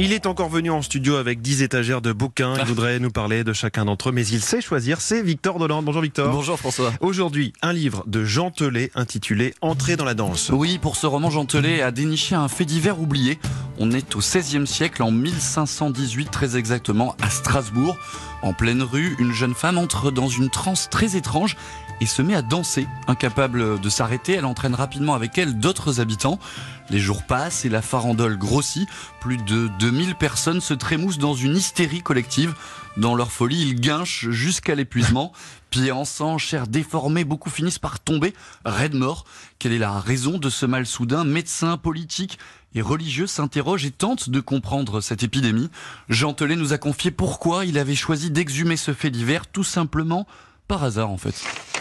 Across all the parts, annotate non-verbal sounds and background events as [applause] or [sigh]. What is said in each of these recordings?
Il est encore venu en studio avec 10 étagères de bouquins. Il voudrait nous parler de chacun d'entre eux, mais il sait choisir. C'est Victor Dolande. Bonjour Victor. Bonjour François. Aujourd'hui, un livre de Jean Telet intitulé Entrer dans la danse. Oui, pour ce roman, Jean Telet a déniché un fait divers oublié. On est au XVIe siècle, en 1518 très exactement, à Strasbourg. En pleine rue, une jeune femme entre dans une transe très étrange et se met à danser. Incapable de s'arrêter, elle entraîne rapidement avec elle d'autres habitants. Les jours passent et la farandole grossit. Plus de 2000 personnes se trémoussent dans une hystérie collective. Dans leur folie, ils guinchent jusqu'à l'épuisement. [laughs] Pieds en sang, chair déformée, beaucoup finissent par tomber, raides morts. Quelle est la raison de ce mal soudain? Médecins, politiques et religieux s'interrogent et tentent de comprendre cette épidémie. Jean Telet nous a confié pourquoi il avait choisi d'exhumer ce fait divers, tout simplement par hasard en fait.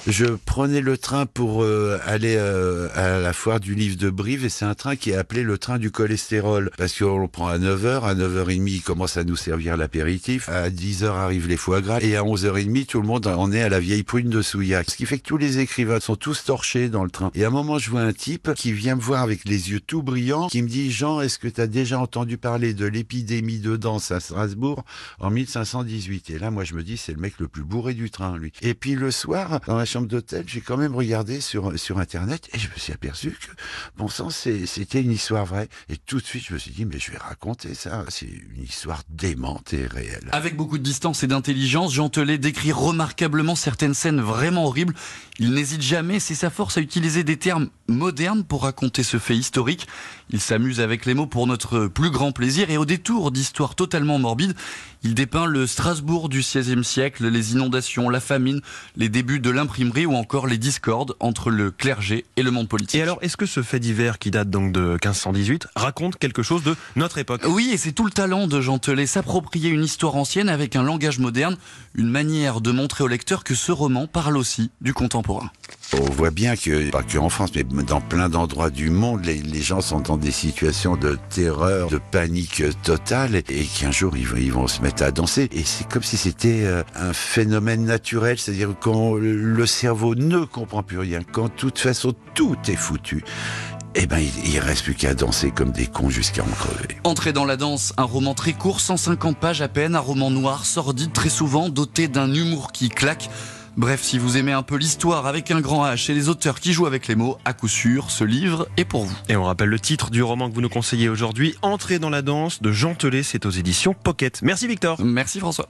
Je prenais le train pour euh, aller euh, à la foire du livre de Brive et c'est un train qui est appelé le train du cholestérol parce qu'on le prend à 9h, à 9h30 il commence à nous servir l'apéritif, à 10h arrivent les foie gras et à 11h30 tout le monde en est à la vieille prune de Souillac. Ce qui fait que tous les écrivains sont tous torchés dans le train. Et à un moment je vois un type qui vient me voir avec les yeux tout brillants qui me dit Jean, est-ce que tu as déjà entendu parler de l'épidémie de danse à Strasbourg en 1518 Et là moi je me dis c'est le mec le plus bourré du train lui. Puis le soir dans la chambre d'hôtel, j'ai quand même regardé sur, sur Internet et je me suis aperçu que, bon sang, c'était une histoire vraie. Et tout de suite, je me suis dit, mais je vais raconter ça. C'est une histoire démente et réelle. Avec beaucoup de distance et d'intelligence, Jean Telet décrit remarquablement certaines scènes vraiment horribles. Il n'hésite jamais, c'est sa force à utiliser des termes modernes pour raconter ce fait historique. Il s'amuse avec les mots pour notre plus grand plaisir et au détour d'histoires totalement morbides, il dépeint le Strasbourg du XVIe siècle, les inondations, la famine, les débuts de l'imprimerie ou encore les discordes entre le clergé et le monde politique. Et alors, est-ce que ce fait divers qui date donc de 1518 raconte quelque chose de notre époque? Oui, et c'est tout le talent de Jean Telet, s'approprier une histoire ancienne avec un langage moderne, une manière de montrer au lecteur que ce roman parle aussi du contemporain. On voit bien que, pas que en France, mais dans plein d'endroits du monde, les, gens sont dans des situations de terreur, de panique totale, et qu'un jour ils, ils, vont se mettre à danser. Et c'est comme si c'était euh, un phénomène naturel, c'est-à-dire quand le cerveau ne comprend plus rien, quand de toute façon tout est foutu. Eh ben, il, il reste plus qu'à danser comme des cons jusqu'à en crever. Entrer dans la danse, un roman très court, 150 pages à peine, un roman noir, sordide très souvent, doté d'un humour qui claque. Bref, si vous aimez un peu l'histoire avec un grand H et les auteurs qui jouent avec les mots, à coup sûr, ce livre est pour vous. Et on rappelle le titre du roman que vous nous conseillez aujourd'hui, Entrer dans la danse de Jean Telet, c'est aux éditions Pocket. Merci Victor. Merci François.